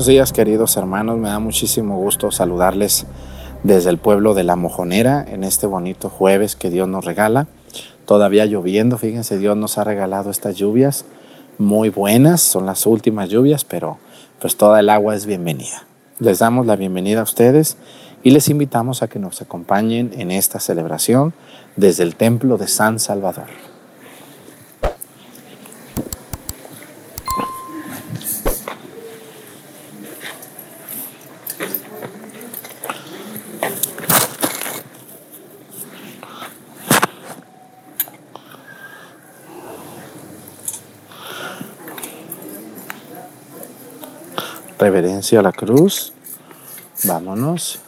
Buenos días queridos hermanos, me da muchísimo gusto saludarles desde el pueblo de La Mojonera en este bonito jueves que Dios nos regala. Todavía lloviendo, fíjense, Dios nos ha regalado estas lluvias muy buenas, son las últimas lluvias, pero pues toda el agua es bienvenida. Les damos la bienvenida a ustedes y les invitamos a que nos acompañen en esta celebración desde el Templo de San Salvador. Reverencia a la cruz. Vámonos.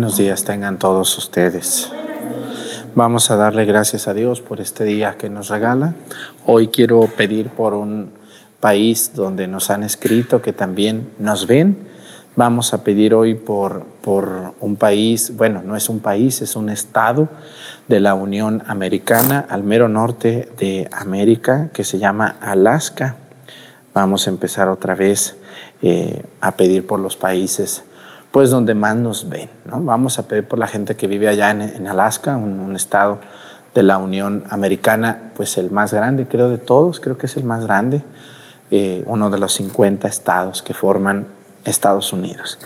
Buenos días tengan todos ustedes. Vamos a darle gracias a Dios por este día que nos regala. Hoy quiero pedir por un país donde nos han escrito que también nos ven. Vamos a pedir hoy por, por un país, bueno, no es un país, es un estado de la Unión Americana, al mero norte de América, que se llama Alaska. Vamos a empezar otra vez eh, a pedir por los países pues donde más nos ven. ¿no? Vamos a pedir por la gente que vive allá en, Alaska, un, estado de la Unión Americana, pues el más grande, creo, de todos, creo que es el más grande, eh, uno de los 50 estados que forman Estados Unidos.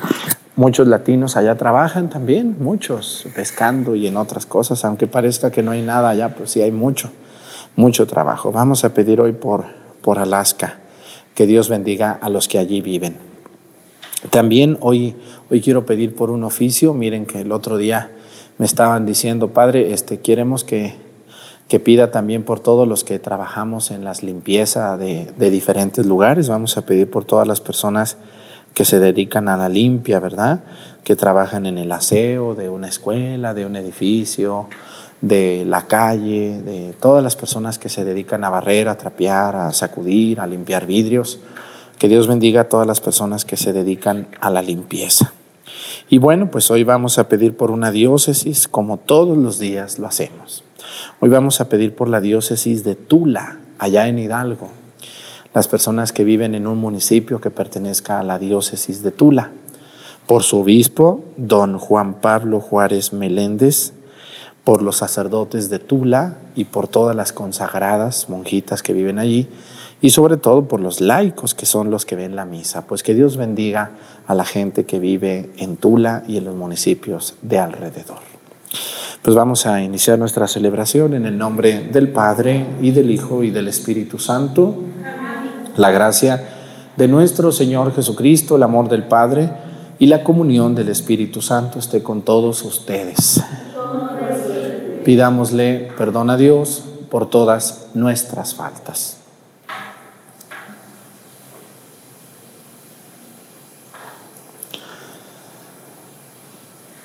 Muchos latinos allá trabajan también, muchos pescando y en otras cosas, aunque parezca que no hay nada allá, pues sí hay mucho, mucho trabajo. Vamos a pedir hoy por, por Alaska, que Dios bendiga a los que allí viven. También hoy, hoy quiero pedir por un oficio. Miren que el otro día me estaban diciendo, Padre, este, queremos que, que pida también por todos los que trabajamos en las limpieza de, de, diferentes lugares. Vamos a pedir por todas las personas que se dedican a la limpia, ¿verdad? Que trabajan en el aseo de una escuela, de un edificio, de la calle, de todas las personas que se dedican a barrer, a trapear, a sacudir, a limpiar vidrios. Que Dios bendiga a todas las personas que se dedican a la limpieza. Y bueno, pues hoy vamos a pedir por una diócesis, como todos los días lo hacemos. Hoy vamos a pedir por la diócesis de Tula, allá en Hidalgo. Las personas que viven en un municipio que pertenezca a la diócesis de Tula. Por su obispo, don Juan Pablo Juárez Meléndez, por los sacerdotes de Tula y por todas las consagradas monjitas que viven allí y sobre todo por los laicos que son los que ven la misa. Pues que Dios bendiga a la gente que vive en Tula y en los municipios de alrededor. Pues vamos a iniciar nuestra celebración en el nombre del Padre y del Hijo y del Espíritu Santo. La gracia de nuestro Señor Jesucristo, el amor del Padre y la comunión del Espíritu Santo esté con todos ustedes. Pidámosle perdón a Dios por todas nuestras faltas.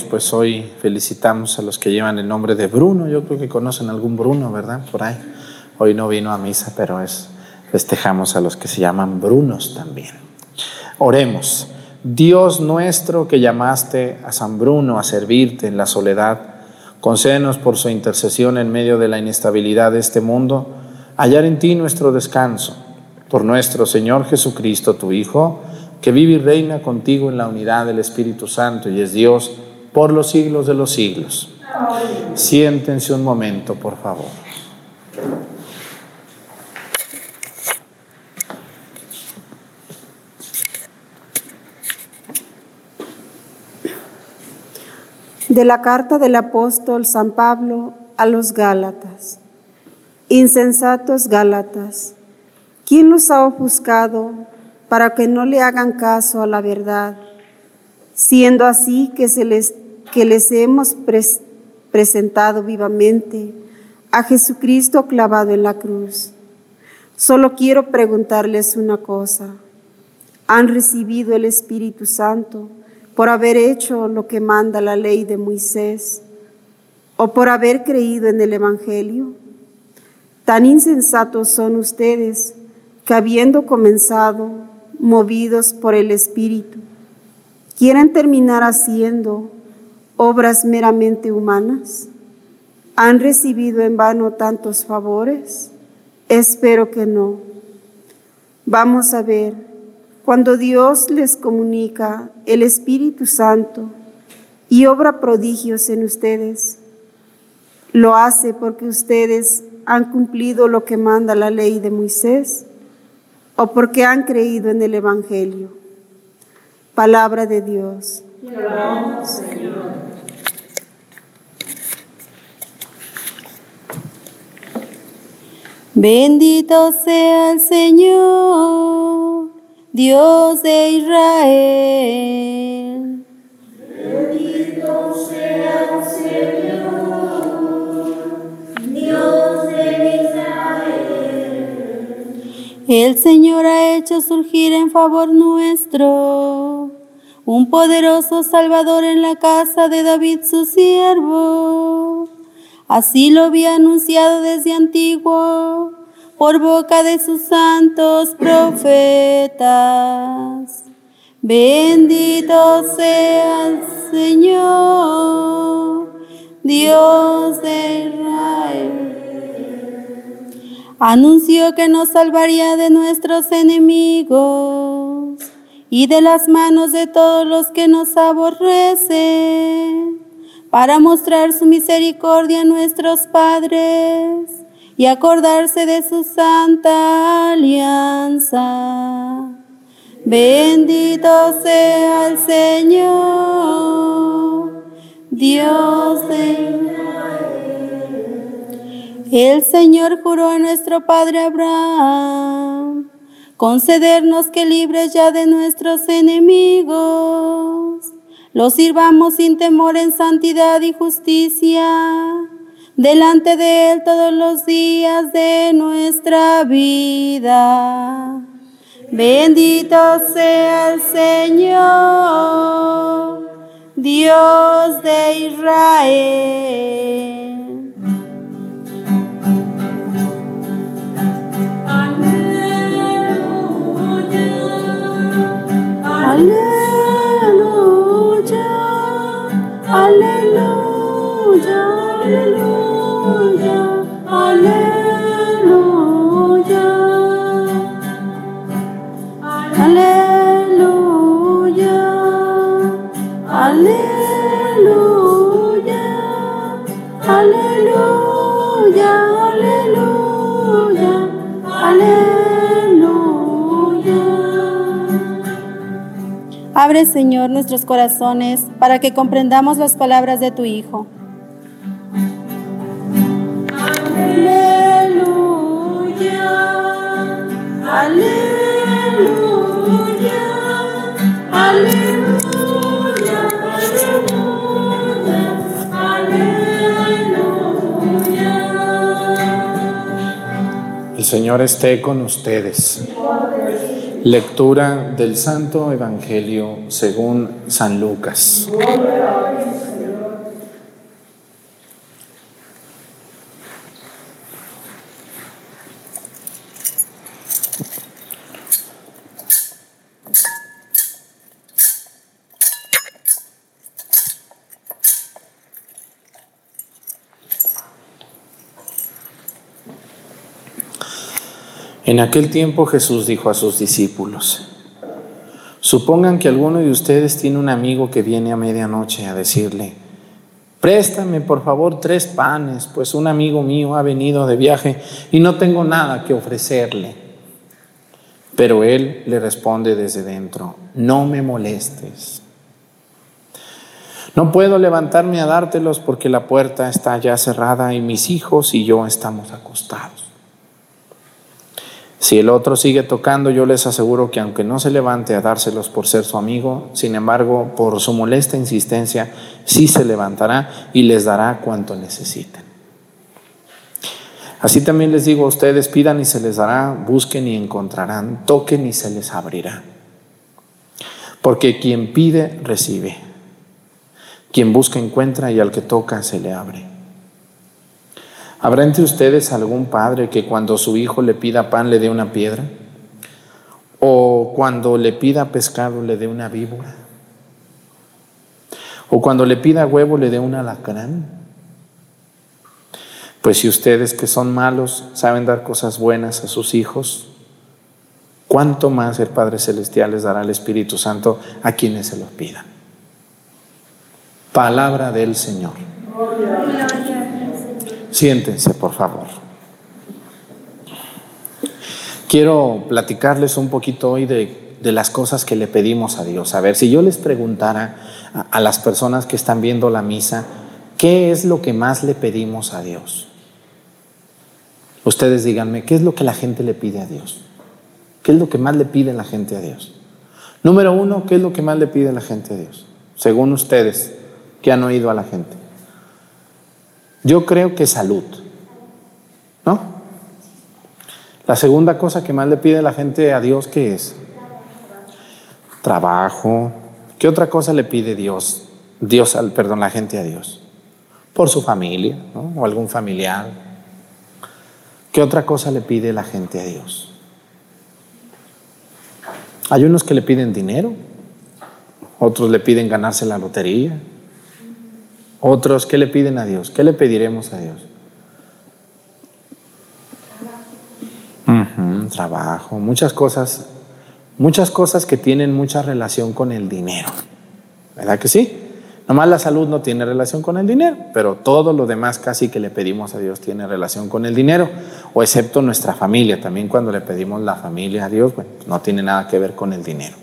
Pues hoy felicitamos a los que llevan el nombre de Bruno. Yo creo que conocen algún Bruno, ¿verdad? Por ahí. Hoy no vino a misa, pero es festejamos a los que se llaman Brunos también. Oremos. Dios nuestro que llamaste a San Bruno a servirte en la soledad, concédenos por su intercesión en medio de la inestabilidad de este mundo, hallar en ti nuestro descanso. Por nuestro Señor Jesucristo, tu Hijo, que vive y reina contigo en la unidad del Espíritu Santo y es Dios por los siglos de los siglos. Siéntense un momento, por favor. De la carta del apóstol San Pablo a los Gálatas. Insensatos Gálatas, ¿quién los ha ofuscado para que no le hagan caso a la verdad, siendo así que, se les, que les hemos presentado vivamente a Jesucristo clavado en la cruz. Solo quiero preguntarles una cosa. ¿Han recibido el Espíritu Santo por haber hecho lo que manda la ley de Moisés o por haber creído en el Evangelio? Tan insensatos son ustedes que habiendo comenzado movidos por el Espíritu, quieren terminar haciendo obras meramente humanas? ¿Han recibido en vano tantos favores? Espero que no. Vamos a ver, cuando Dios les comunica el Espíritu Santo y obra prodigios en ustedes, lo hace porque ustedes han cumplido lo que manda la ley de Moisés o porque han creído en el Evangelio. Palabra de Dios. Bendito sea el Señor, Dios de Israel. Bendito sea el Señor, Dios de el Señor ha hecho surgir en favor nuestro un poderoso Salvador en la casa de David su siervo. Así lo había anunciado desde antiguo por boca de sus santos profetas. Bendito sea el Señor, Dios de Israel. Anunció que nos salvaría de nuestros enemigos y de las manos de todos los que nos aborrecen, para mostrar su misericordia a nuestros padres y acordarse de su santa alianza. Bendito sea el Señor, Dios de El Señor juró a nuestro Padre Abraham concedernos que libres ya de nuestros enemigos, los sirvamos sin temor en santidad y justicia delante de Él todos los días de nuestra vida. Bendito sea el Señor, Dios de Israel. Aleluya, Abre, Señor, nuestros corazones para que comprendamos las palabras de tu Hijo. Aleluya, aleluya, aleluya, aleluya, aleluya. El Señor esté con ustedes. Lectura del Santo Evangelio según San Lucas. En aquel tiempo Jesús dijo a sus discípulos, supongan que alguno de ustedes tiene un amigo que viene a medianoche a decirle, préstame por favor tres panes, pues un amigo mío ha venido de viaje y no tengo nada que ofrecerle. Pero él le responde desde dentro, no me molestes. No puedo levantarme a dártelos porque la puerta está ya cerrada y mis hijos y yo estamos acostados. Si el otro sigue tocando, yo les aseguro que aunque no se levante a dárselos por ser su amigo, sin embargo, por su molesta insistencia, sí se levantará y les dará cuanto necesiten. Así también les digo a ustedes, pidan y se les dará, busquen y encontrarán, toquen y se les abrirá. Porque quien pide, recibe. Quien busca, encuentra y al que toca, se le abre. ¿Habrá entre ustedes algún padre que cuando su hijo le pida pan le dé una piedra? ¿O cuando le pida pescado le dé una víbora? ¿O cuando le pida huevo le dé un alacrán? Pues si ustedes que son malos saben dar cosas buenas a sus hijos, ¿cuánto más el Padre Celestial les dará el Espíritu Santo a quienes se los pidan? Palabra del Señor. Siéntense, por favor. Quiero platicarles un poquito hoy de, de, las cosas que le pedimos a Dios. A ver, si yo les preguntara a, las personas que están viendo la misa, ¿qué es lo que más le pedimos a Dios? Ustedes díganme, ¿qué es lo que la gente le pide a Dios? ¿Qué es lo que más le pide la gente a Dios? Número uno, ¿qué es lo que más le pide la gente a Dios? Según ustedes, que han oído a la gente. Yo creo que salud, ¿no? La segunda cosa que más le pide la gente a Dios, ¿qué es? Trabajo, ¿Qué otra cosa le pide Dios? Dios, al, perdón, la gente a Dios. Por su familia, ¿no? O algún familiar. ¿Qué otra cosa le pide la gente a Dios? Hay unos que le piden dinero, otros le piden ganarse la lotería, otros, ¿qué le piden a Dios? ¿Qué le pediremos a Dios? Trabajo, muchas cosas, muchas cosas que tienen mucha relación con el dinero. ¿Verdad que sí? Nomás la salud no tiene relación con el dinero, pero todo lo demás casi que le pedimos a Dios tiene relación con el dinero, o excepto nuestra familia. También cuando le pedimos la familia a Dios, bueno, no tiene nada que ver con el dinero.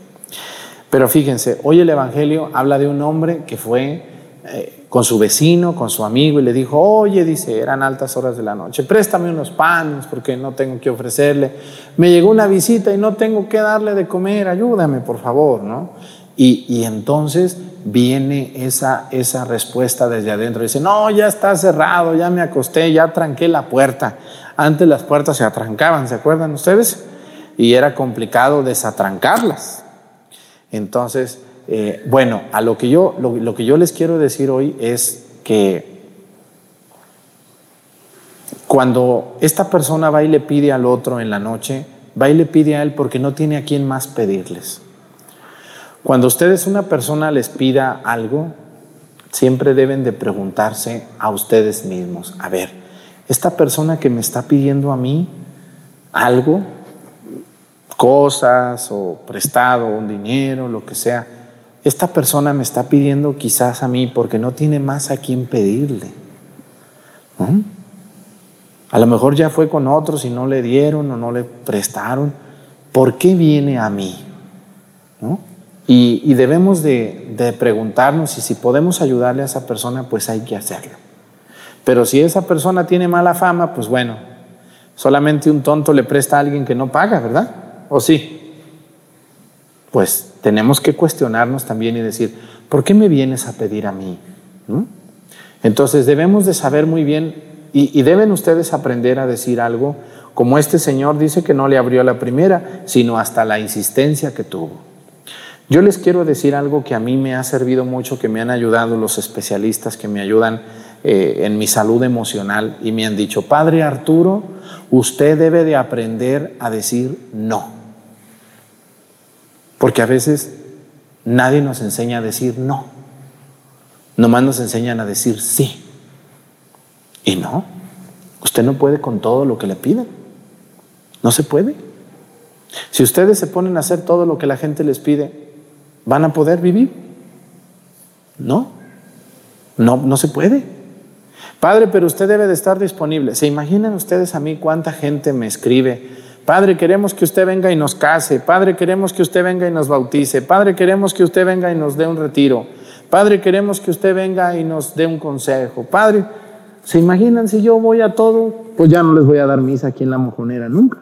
Pero fíjense, hoy el Evangelio habla de un hombre que fue eh, con su vecino, con su amigo, y le dijo, oye, dice, eran altas horas de la noche, préstame unos panes porque no tengo que ofrecerle. Me llegó una visita y no tengo que darle de comer, ayúdame, por favor, ¿no? Y, y entonces viene esa, esa respuesta desde adentro. Dice, no, ya está cerrado, ya me acosté, ya tranqué la puerta. Antes las puertas se atrancaban, ¿se acuerdan ustedes? Y era complicado desatrancarlas. Entonces, eh, bueno, a lo que, yo, lo, lo que yo les quiero decir hoy es que cuando esta persona va y le pide al otro en la noche, va y le pide a él porque no tiene a quién más pedirles. Cuando ustedes una persona les pida algo, siempre deben de preguntarse a ustedes mismos, a ver, esta persona que me está pidiendo a mí algo, cosas o prestado, un dinero, lo que sea, esta persona me está pidiendo quizás a mí porque no tiene más a quien pedirle. ¿no? A lo mejor ya fue con otros y no le dieron o no le prestaron. ¿Por qué viene a mí? ¿No? Y, y, debemos de, de preguntarnos y si podemos ayudarle a esa persona, pues hay que hacerlo. Pero si esa persona tiene mala fama, pues bueno, solamente un tonto le presta a alguien que no paga, ¿verdad? ¿O sí? Pues tenemos que cuestionarnos también y decir, ¿por qué me vienes a pedir a mí? Entonces debemos de saber muy bien y, y, deben ustedes aprender a decir algo como este señor dice que no le abrió la primera, sino hasta la insistencia que tuvo. Yo les quiero decir algo que a mí me ha servido mucho, que me han ayudado los especialistas que me ayudan eh, en mi salud emocional y me han dicho, Padre Arturo, usted debe de aprender a decir no. Porque a veces nadie nos enseña a decir no. Nomás nos enseñan a decir sí. Y no, usted no puede con todo lo que le piden. No se puede. Si ustedes se ponen a hacer todo lo que la gente les pide, ¿Van a poder vivir? No, no, no se puede. Padre, pero usted debe de estar disponible. ¿Se imaginan ustedes a mí cuánta gente me escribe? Padre, queremos que usted venga y nos case. Padre, queremos que usted venga y nos bautice. Padre, queremos que usted venga y nos dé un retiro. Padre, queremos que usted venga y nos dé un consejo. Padre, ¿se imaginan si yo voy a todo? Pues ya no les voy a dar misa aquí en la mojonera nunca.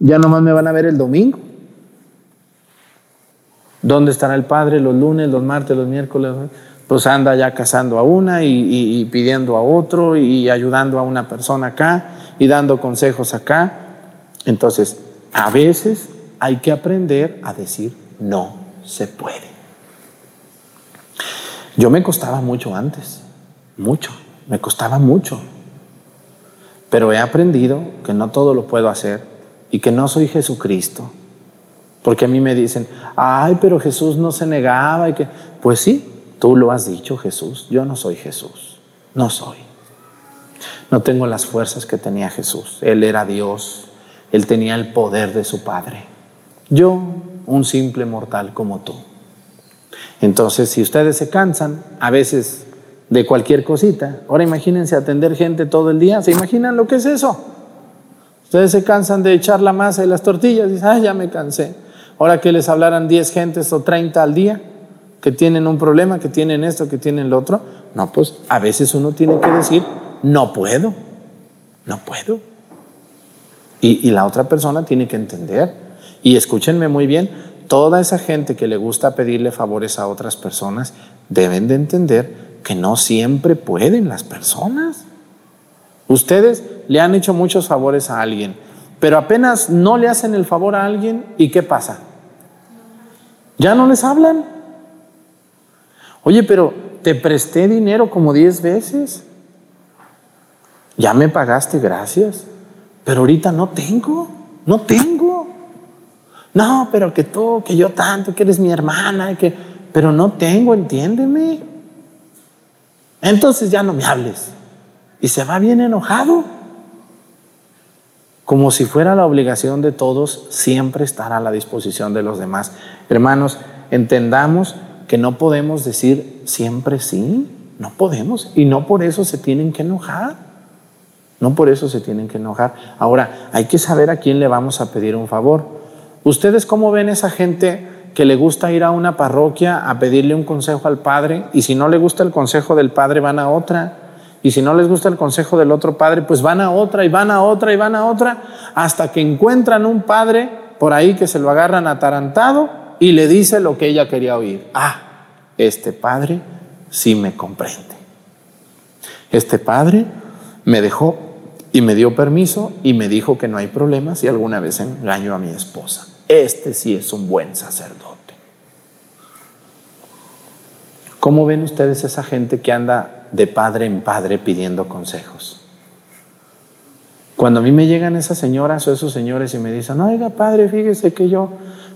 Ya nomás me van a ver el domingo. ¿Dónde estará el padre los lunes, los martes, los miércoles? Pues anda ya casando a una y, y, y, pidiendo a otro y ayudando a una persona acá y dando consejos acá. Entonces, a veces hay que aprender a decir no se puede. Yo me costaba mucho antes, mucho, me costaba mucho. Pero he aprendido que no todo lo puedo hacer y que no soy Jesucristo porque a mí me dicen, ay, pero Jesús no se negaba. Y que... Pues sí, tú lo has dicho, Jesús. Yo no soy Jesús. No soy. No tengo las fuerzas que tenía Jesús. Él era Dios. Él tenía el poder de su Padre. Yo, un simple mortal como tú. Entonces, si ustedes se cansan, a veces de cualquier cosita, ahora imagínense atender gente todo el día. ¿Se imaginan lo que es eso? Ustedes se cansan de echar la masa y las tortillas y dicen, ay, ya me cansé. Ahora que les hablaran 10 gentes o 30 al día que tienen un problema, que tienen esto, que tienen lo otro, no, pues a veces uno tiene que decir, no puedo, no puedo. Y, la otra persona tiene que entender. Y escúchenme muy bien, toda esa gente que le gusta pedirle favores a otras personas deben de entender que no siempre pueden las personas. Ustedes le han hecho muchos favores a alguien pero apenas no le hacen el favor a alguien, ¿y qué pasa? Ya no les hablan. Oye, pero te presté dinero como 10 veces. Ya me pagaste, gracias. Pero ahorita no tengo, no tengo. No, pero que tú, que yo tanto, que eres mi hermana, que, pero no tengo, entiéndeme. Entonces ya no me hables. Y se va bien enojado. Como si fuera la obligación de todos siempre estar a la disposición de los demás. Hermanos, entendamos que no podemos decir siempre sí, no podemos, y no por eso se tienen que enojar. No por eso se tienen que enojar. Ahora, hay que saber a quién le vamos a pedir un favor. ¿Ustedes cómo ven esa gente que le gusta ir a una parroquia a pedirle un consejo al padre y si no le gusta el consejo del padre van a otra? Y si no les gusta el consejo del otro padre, pues van a otra y van a otra y van a otra hasta que encuentran un padre por ahí que se lo agarran atarantado y le dice lo que ella quería oír. Ah, este padre sí me comprende. Este padre me dejó y me dio permiso y me dijo que no hay problema si alguna vez engaño a mi esposa. Este sí es un buen sacerdote. ¿Cómo ven ustedes esa gente que anda de padre en padre pidiendo consejos? Cuando a mí me llegan esas señoras o esos señores y me dicen, oiga padre, fíjese que yo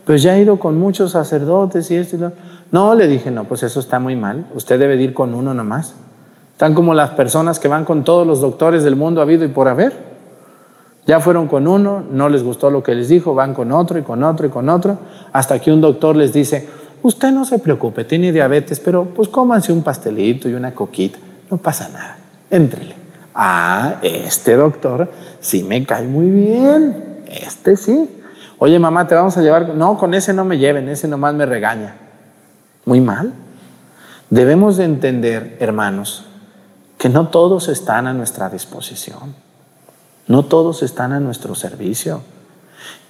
pues ya he ido con muchos sacerdotes y esto y lo. No, le dije, no, pues eso está muy mal. Usted debe ir con uno nomás. Están como las personas que van con todos los doctores del mundo habido y por haber. Ya fueron con uno, no les gustó lo que les dijo, van con otro y con otro y con otro, hasta que un doctor les dice, usted no se preocupe, tiene diabetes, pero pues cómanse un pastelito y una coquita, no pasa nada, entrele. Ah, este doctor sí me cae muy bien, este sí. Oye, mamá, te vamos a llevar. No, con ese no me lleven, ese nomás me regaña. Muy mal. Debemos de entender, hermanos, que no todos están a nuestra disposición. No todos están a nuestro servicio.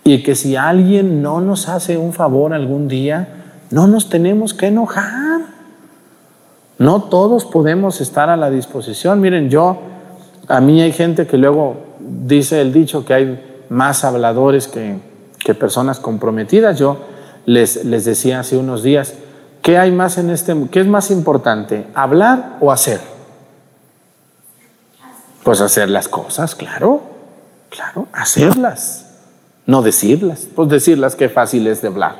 Y que si alguien no nos hace un favor algún día, no nos tenemos que enojar. No todos podemos estar a la disposición. Miren, yo, a mí hay gente que luego dice el dicho que hay más habladores que, personas comprometidas. Yo les, les decía hace unos días, ¿qué hay más en este qué es más importante, hablar o hacer? Pues hacer las cosas, claro, claro, hacerlas, no decirlas. Pues decirlas qué fácil es de hablar,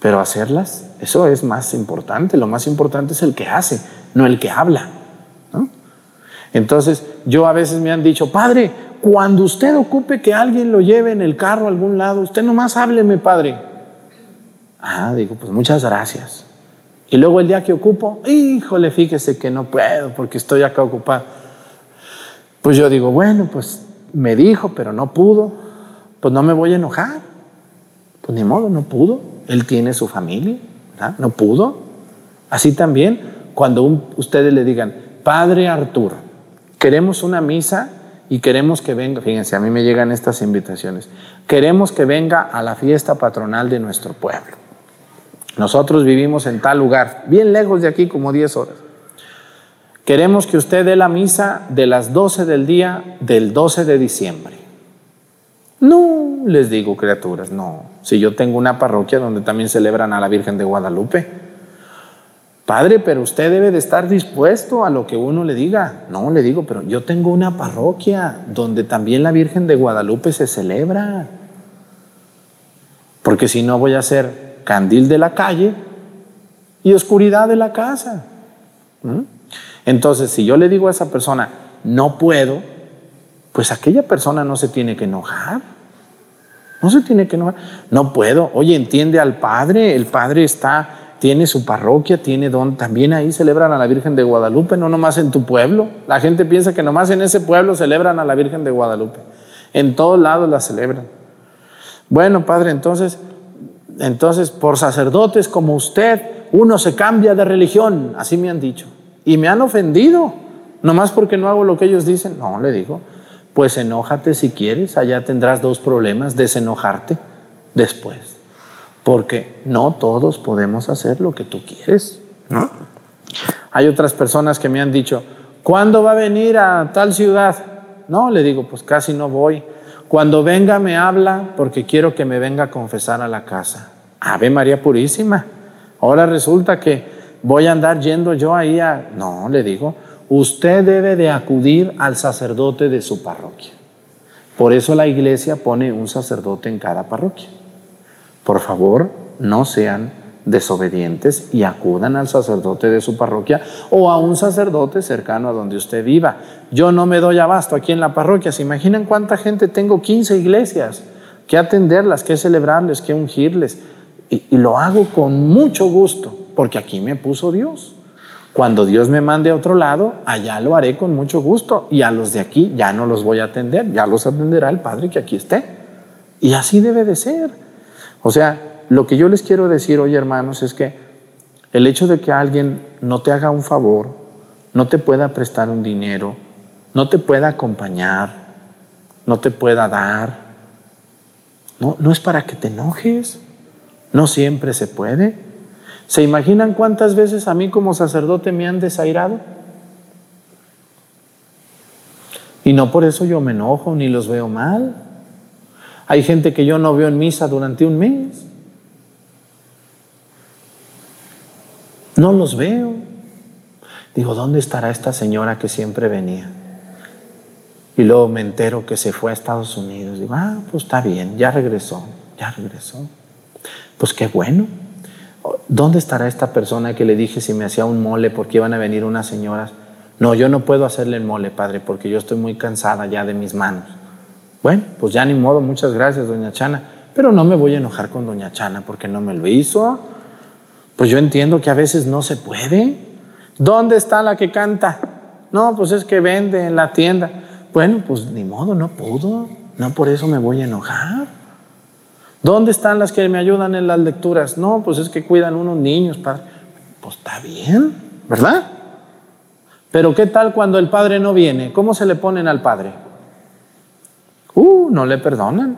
pero hacerlas, eso es más importante. Lo más importante es el que hace, no el que habla. Entonces, yo a veces me han dicho, padre, cuando usted ocupe que alguien lo lleve en el carro a algún lado, usted nomás hábleme, padre. Ah, digo, pues muchas gracias. Y luego el día que ocupo, híjole, fíjese que no puedo porque estoy acá ocupado. Pues yo digo, bueno, pues me dijo, pero no pudo. Pues no me voy a enojar. Pues ni modo, no pudo. Él tiene su familia, ¿verdad? No pudo. Así también, cuando ustedes le digan, Padre Arturo, queremos una misa y queremos que venga, fíjense, a mí me llegan estas invitaciones, queremos que venga a la fiesta patronal de nuestro pueblo. Nosotros vivimos en tal lugar, bien lejos de aquí, como 10 horas. Queremos que usted dé la misa de las 12 del día del 12 de diciembre. No, les digo, criaturas, no. Si yo tengo una parroquia donde también celebran a la Virgen de Guadalupe, Padre, pero usted debe de estar dispuesto a lo que uno le diga. No, le digo, pero yo tengo una parroquia donde también la Virgen de Guadalupe se celebra. Porque si no voy a ser candil de la calle y oscuridad de la casa. Entonces, si yo le digo a esa persona, no puedo, pues aquella persona no se tiene que enojar. No se tiene que enojar. No puedo. Oye, entiende al Padre. El Padre está tiene su parroquia, tiene don, también ahí celebran a la Virgen de Guadalupe, no nomás en tu pueblo. La gente piensa que nomás en ese pueblo celebran a la Virgen de Guadalupe. En todos lados la celebran. Bueno, padre, entonces, entonces por sacerdotes como usted, uno se cambia de religión, así me han dicho. Y me han ofendido, nomás porque no hago lo que ellos dicen. No, le digo, pues enójate si quieres, allá tendrás dos problemas, desenojarte después porque no todos podemos hacer lo que tú quieres. ¿no? Hay otras personas que me han dicho, ¿cuándo va a venir a tal ciudad? No, le digo, pues casi no voy. Cuando venga me habla porque quiero que me venga a confesar a la casa. Ave María Purísima. Ahora resulta que voy a andar yendo yo ahí a... No, le digo, usted debe de acudir al sacerdote de su parroquia. Por eso la iglesia pone un sacerdote en cada parroquia. Por favor, no sean desobedientes y acudan al sacerdote de su parroquia o a un sacerdote cercano a donde usted viva. Yo no me doy abasto aquí en la parroquia. ¿Se imaginan cuánta gente tengo? 15 iglesias. Que atenderlas, que celebrarles, que ungirles. Y lo hago con mucho gusto, porque aquí me puso Dios. Cuando Dios me mande a otro lado, allá lo haré con mucho gusto. Y a los de aquí ya no los voy a atender, ya los atenderá el Padre que aquí esté. Y así debe de ser. O sea, lo que yo les quiero decir hoy, hermanos, es que el hecho de que alguien no te haga un favor, no te pueda prestar un dinero, no te pueda acompañar, no te pueda dar, no, no es para que te enojes. No siempre se puede. ¿Se imaginan cuántas veces a mí como sacerdote me han desairado? Y no por eso yo me enojo ni los veo mal. Hay gente que yo no veo en misa durante un mes. No los veo. Digo, ¿dónde estará esta señora que siempre venía? Y luego me entero que se fue a Estados Unidos. Digo, ah, pues está bien, ya regresó, ya regresó. Pues qué bueno. ¿Dónde estará esta persona que le dije si me hacía un mole porque iban a venir unas señoras? No, yo no puedo hacerle el mole, padre, porque yo estoy muy cansada ya de mis manos. Bueno, pues ya ni modo, muchas gracias, doña Chana. Pero no me voy a enojar con doña Chana porque no me lo hizo. Pues yo entiendo que a veces no se puede. ¿Dónde está la que canta? No, pues es que vende en la tienda. Bueno, pues ni modo, no pudo. No por eso me voy a enojar. ¿Dónde están las que me ayudan en las lecturas? No, pues es que cuidan unos niños. Padre. Pues está bien, ¿verdad? Pero ¿qué tal cuando el padre no viene? ¿Cómo se le ponen al padre? Uh, no le perdonan.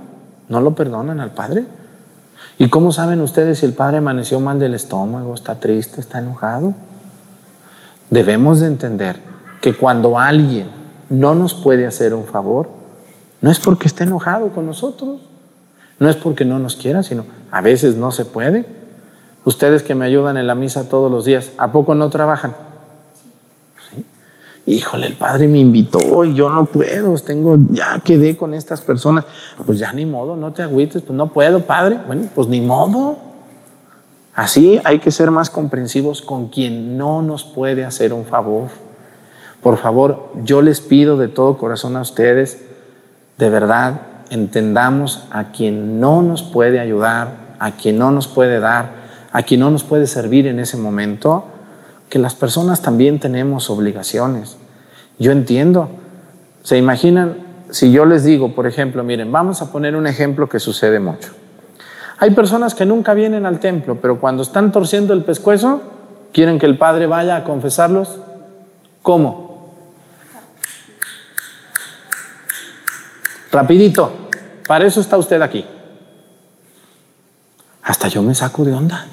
No lo perdonan al padre. ¿Y cómo saben ustedes si el padre amaneció mal del estómago, está triste, está enojado? Debemos de entender que cuando alguien no nos puede hacer un favor, no es porque esté enojado con nosotros, no es porque no nos quiera, sino a veces no se puede. Ustedes que me ayudan en la misa todos los días, ¿a poco no trabajan? híjole, el padre me invitó y yo no puedo, tengo, ya quedé con estas personas, pues ya ni modo, no te agüites, pues no puedo, padre, bueno, pues ni modo. Así hay que ser más comprensivos con quien no nos puede hacer un favor. Por favor, yo les pido de todo corazón a ustedes, de verdad, entendamos a quien no nos puede ayudar, a quien no nos puede dar, a quien no nos puede servir en ese momento, que las personas también tenemos obligaciones. Yo entiendo. ¿Se imaginan si yo les digo, por ejemplo, miren, vamos a poner un ejemplo que sucede mucho. Hay personas que nunca vienen al templo, pero cuando están torciendo el pescuezo, quieren que el padre vaya a confesarlos. ¿Cómo? Rapidito. Para eso está usted aquí. Hasta yo me saco de onda.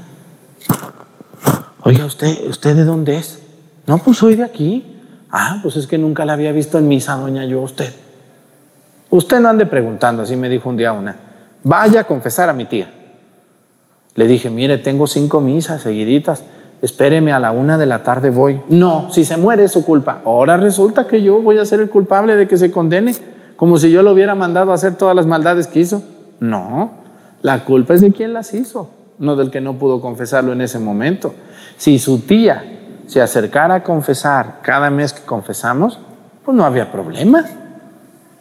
Oiga, ¿usted, ¿usted de dónde es? No, pues soy de aquí. Ah, pues es que nunca la había visto en misa, doña yo, usted. Usted no ande preguntando, así me dijo un día una. Vaya a confesar a mi tía. Le dije, mire, tengo cinco misas seguiditas. Espéreme a la una de la tarde voy. No, si se muere es su culpa. Ahora resulta que yo voy a ser el culpable de que se condene, como si yo lo hubiera mandado a hacer todas las maldades que hizo. No, la culpa es de quien las hizo, no del que no pudo confesarlo en ese momento. Si su tía se acercara a confesar cada mes que confesamos, pues no había problema.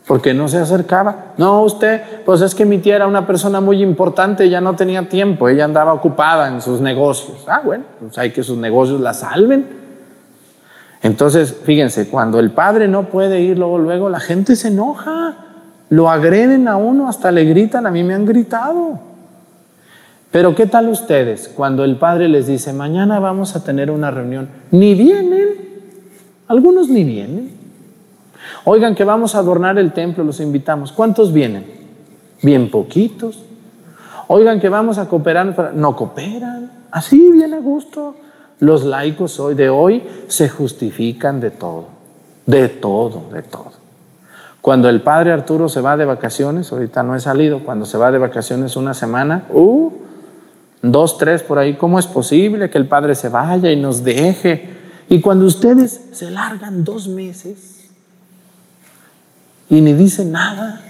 Porque no se acercaba. No, usted, pues es que mi tía era una persona muy importante, ya no tenía tiempo, ella andaba ocupada en sus negocios. Ah, bueno, pues hay que sus negocios la salven. Entonces, fíjense, cuando el padre no puede ir luego, luego, la gente se enoja, lo agreden a uno, hasta le gritan, a mí me han gritado. Pero ¿qué tal ustedes cuando el padre les dice, mañana vamos a tener una reunión? Ni vienen, algunos ni vienen. Oigan que vamos a adornar el templo, los invitamos. ¿Cuántos vienen? Bien poquitos. Oigan que vamos a cooperar, no cooperan. Así, bien a gusto. Los laicos hoy de hoy se justifican de todo, de todo, de todo. Cuando el padre Arturo se va de vacaciones, ahorita no he salido, cuando se va de vacaciones una semana, uh, dos, tres por ahí, ¿cómo es posible que el Padre se vaya y nos deje? Y cuando ustedes se largan dos meses y ni dicen nada,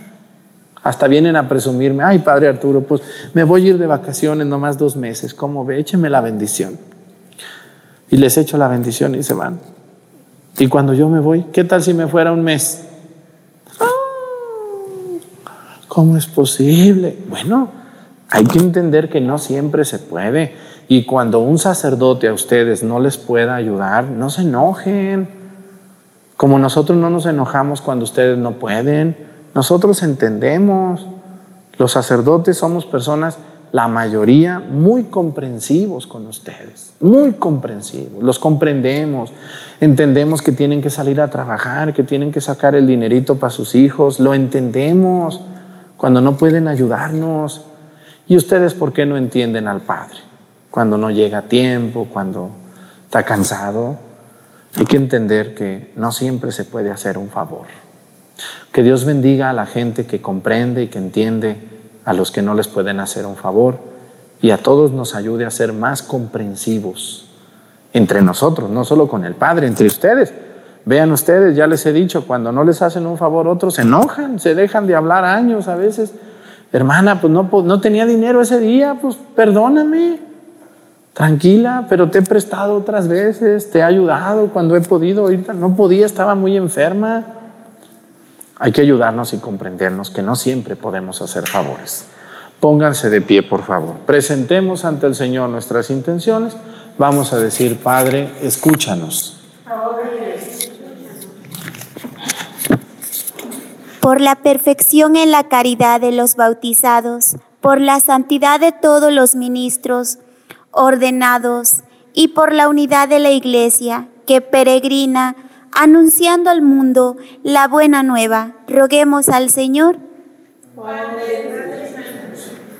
hasta vienen a presumirme, ay Padre Arturo, pues me voy a ir de vacaciones nomás dos meses, ¿cómo ve? Écheme la bendición. Y les echo la bendición y se van. Y cuando yo me voy, ¿qué tal si me fuera un mes? Ah, ¿Cómo es posible? Bueno, hay que entender que no siempre se puede. Y cuando un sacerdote a ustedes no les pueda ayudar, no se enojen. Como nosotros no nos enojamos cuando ustedes no pueden, nosotros entendemos. Los sacerdotes somos personas, la mayoría, muy comprensivos con ustedes, muy comprensivos. Los comprendemos, entendemos que tienen que salir a trabajar, que tienen que sacar el dinerito para sus hijos, lo entendemos cuando no pueden ayudarnos. ¿Y ustedes por qué no entienden al Padre? Cuando no llega a tiempo, cuando está cansado. Hay que entender que no siempre se puede hacer un favor. Que Dios bendiga a la gente que comprende y que entiende a los que no les pueden hacer un favor. Y a todos nos ayude a ser más comprensivos entre nosotros, no solo con el Padre, entre ustedes. Vean ustedes, ya les he dicho, cuando no les hacen un favor otros se enojan, se dejan de hablar años a veces. Hermana, pues no, no tenía dinero ese día, pues perdóname, tranquila, pero te he prestado otras veces, te he ayudado cuando he podido, no podía, estaba muy enferma. Hay que ayudarnos y comprendernos que no siempre podemos hacer favores. Pónganse de pie, por favor. Presentemos ante el Señor nuestras intenciones. Vamos a decir, Padre, escúchanos. por la perfección en la caridad de los bautizados, por la santidad de todos los ministros ordenados y por la unidad de la Iglesia que peregrina anunciando al mundo la buena nueva. Roguemos al Señor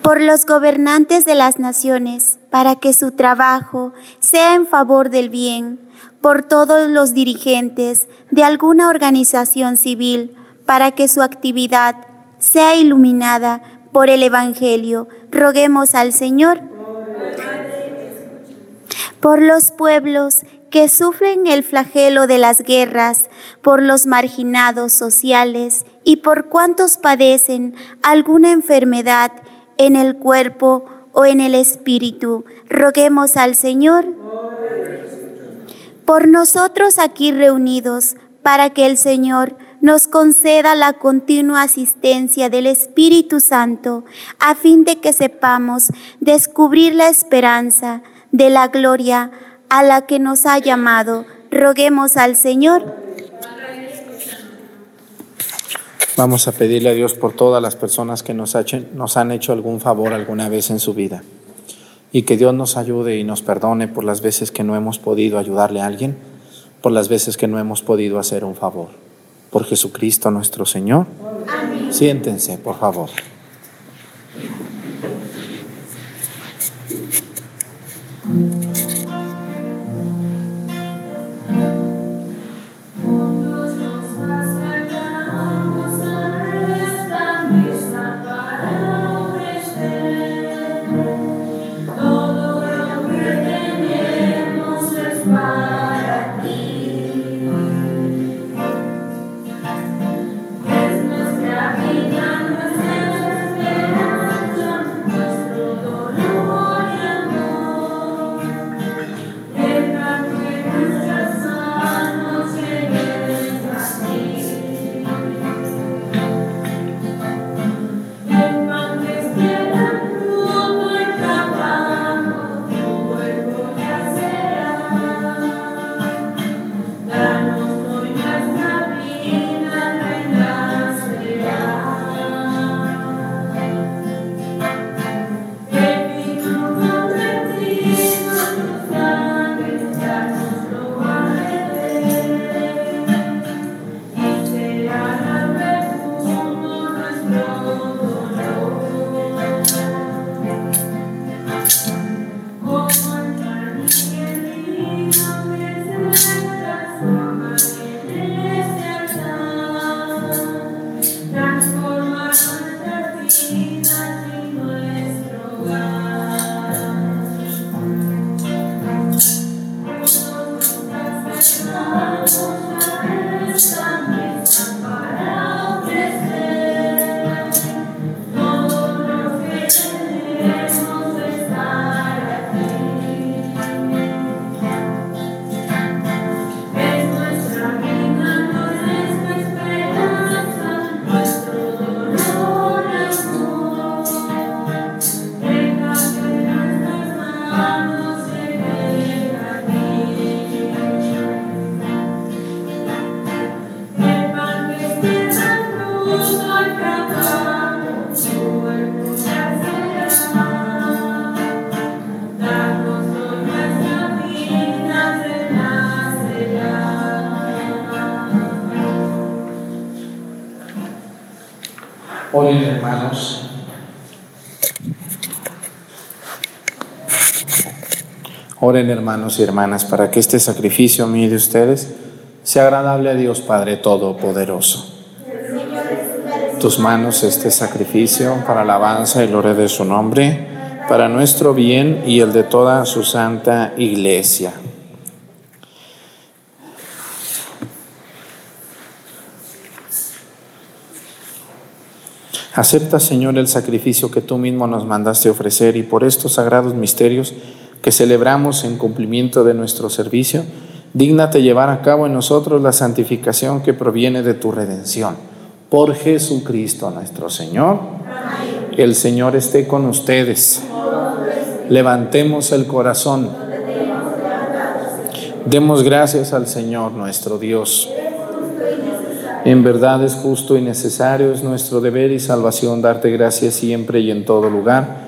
por los gobernantes de las naciones, para que su trabajo sea en favor del bien, por todos los dirigentes de alguna organización civil, para que su actividad sea iluminada por el Evangelio. Roguemos al Señor por los pueblos que sufren el flagelo de las guerras, por los marginados sociales y por cuantos padecen alguna enfermedad en el cuerpo o en el espíritu. Roguemos al Señor por nosotros aquí reunidos, para que el Señor nos conceda la continua asistencia del Espíritu Santo, a fin de que sepamos descubrir la esperanza de la gloria a la que nos ha llamado. Roguemos al Señor. Vamos a pedirle a Dios por todas las personas que nos, nos han hecho algún favor alguna vez en su vida. Y que Dios nos ayude y nos perdone por las veces que no hemos podido ayudarle a alguien, por las veces que no hemos podido hacer un favor por Jesucristo nuestro Señor. Amén. Siéntense, por favor. Hermanos y hermanas para que este sacrificio mío de ustedes sea agradable a Dios Padre Todopoderoso. Tus manos este sacrificio para alabanza y gloria de su nombre, para nuestro bien y el de toda su santa iglesia. Acepta, Señor, el sacrificio que tú mismo nos mandaste ofrecer y por estos sagrados misterios que celebramos en cumplimiento de nuestro servicio, dígnate llevar a cabo en nosotros la santificación que proviene de tu redención. Por Jesucristo nuestro Señor. El Señor esté con ustedes. Levantemos el corazón. Demos gracias al Señor nuestro Dios. En verdad es justo y necesario, es nuestro deber y salvación darte gracias siempre y en todo lugar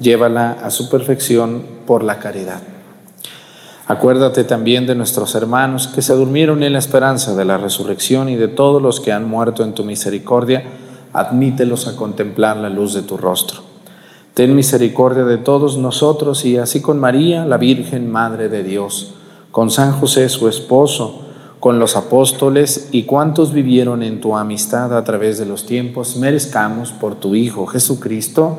llévala a su perfección por la caridad. Acuérdate también de nuestros hermanos que se durmieron en la esperanza de la resurrección y de todos los que han muerto en tu misericordia, admítelos a contemplar la luz de tu rostro. Ten misericordia de todos nosotros y así con María, la Virgen Madre de Dios, con San José su esposo, con los apóstoles y cuantos vivieron en tu amistad a través de los tiempos, merezcamos por tu Hijo Jesucristo,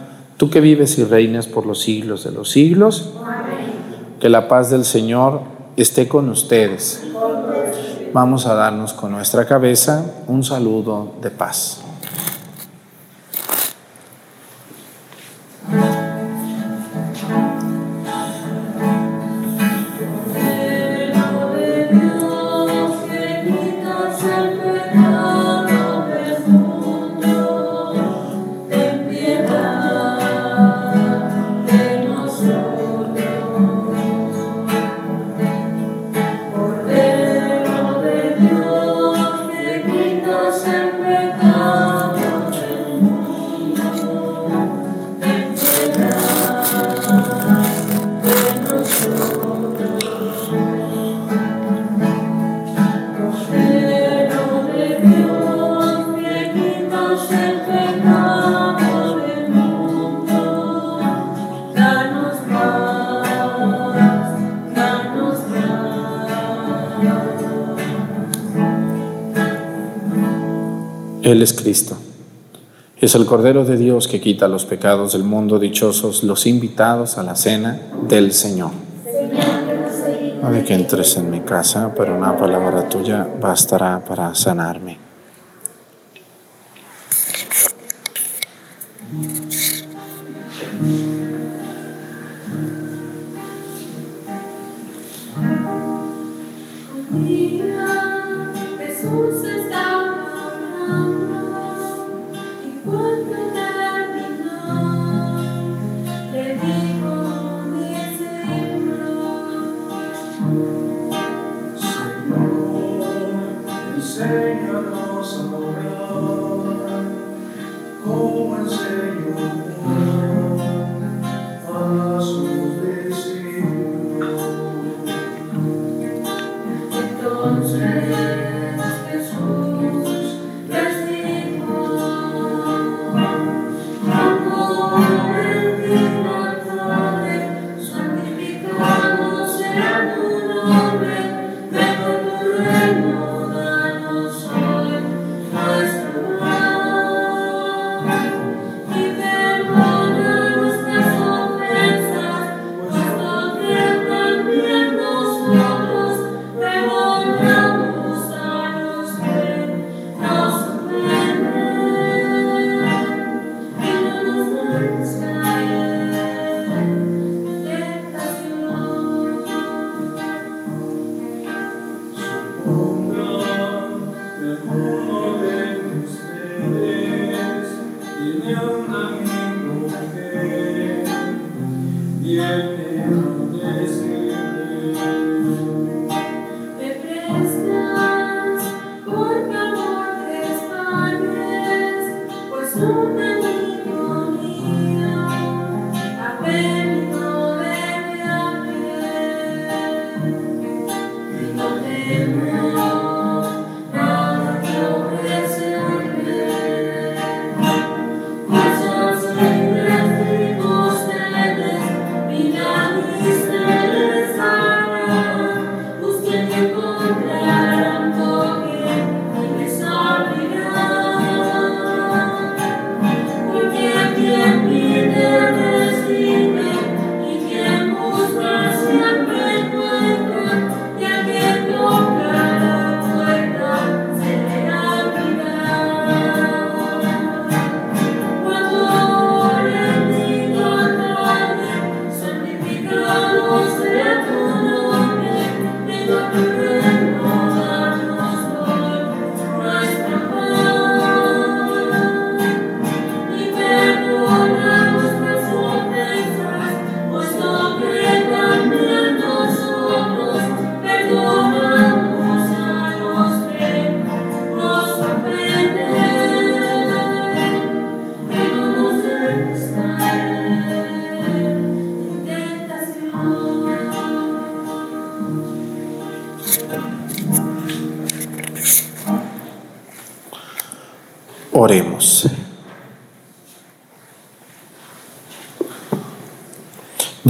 Tú que vives y reinas por los siglos de los siglos, que la paz del Señor esté con ustedes. Vamos a darnos con nuestra cabeza un saludo de paz. Cristo. Es el Cordero de Dios que quita los pecados del mundo, dichosos los invitados a la cena del Señor. No de que entres en mi casa, pero una palabra tuya bastará para sanarme.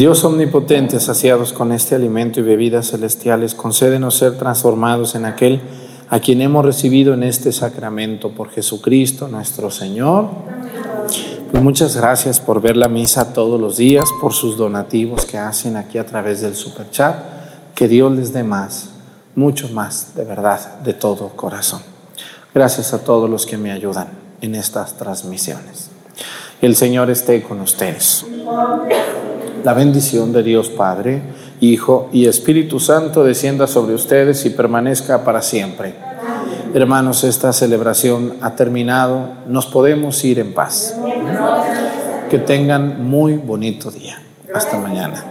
Dios omnipotente, saciados con este alimento y bebidas celestiales, concédenos ser transformados en aquel a quien hemos recibido en este sacramento por Jesucristo nuestro Señor. Pues muchas gracias por ver la misa todos los días, por sus donativos que hacen aquí a través del superchat. Que Dios les dé más, mucho más, de verdad, de todo corazón. Gracias a todos los que me ayudan en estas transmisiones. El Señor esté con ustedes la bendición de Dios Padre, Hijo y Espíritu Santo descienda sobre ustedes y permanezca para siempre. Hermanos, esta celebración ha terminado. Nos podemos ir en paz. Que tengan muy bonito día. Hasta mañana.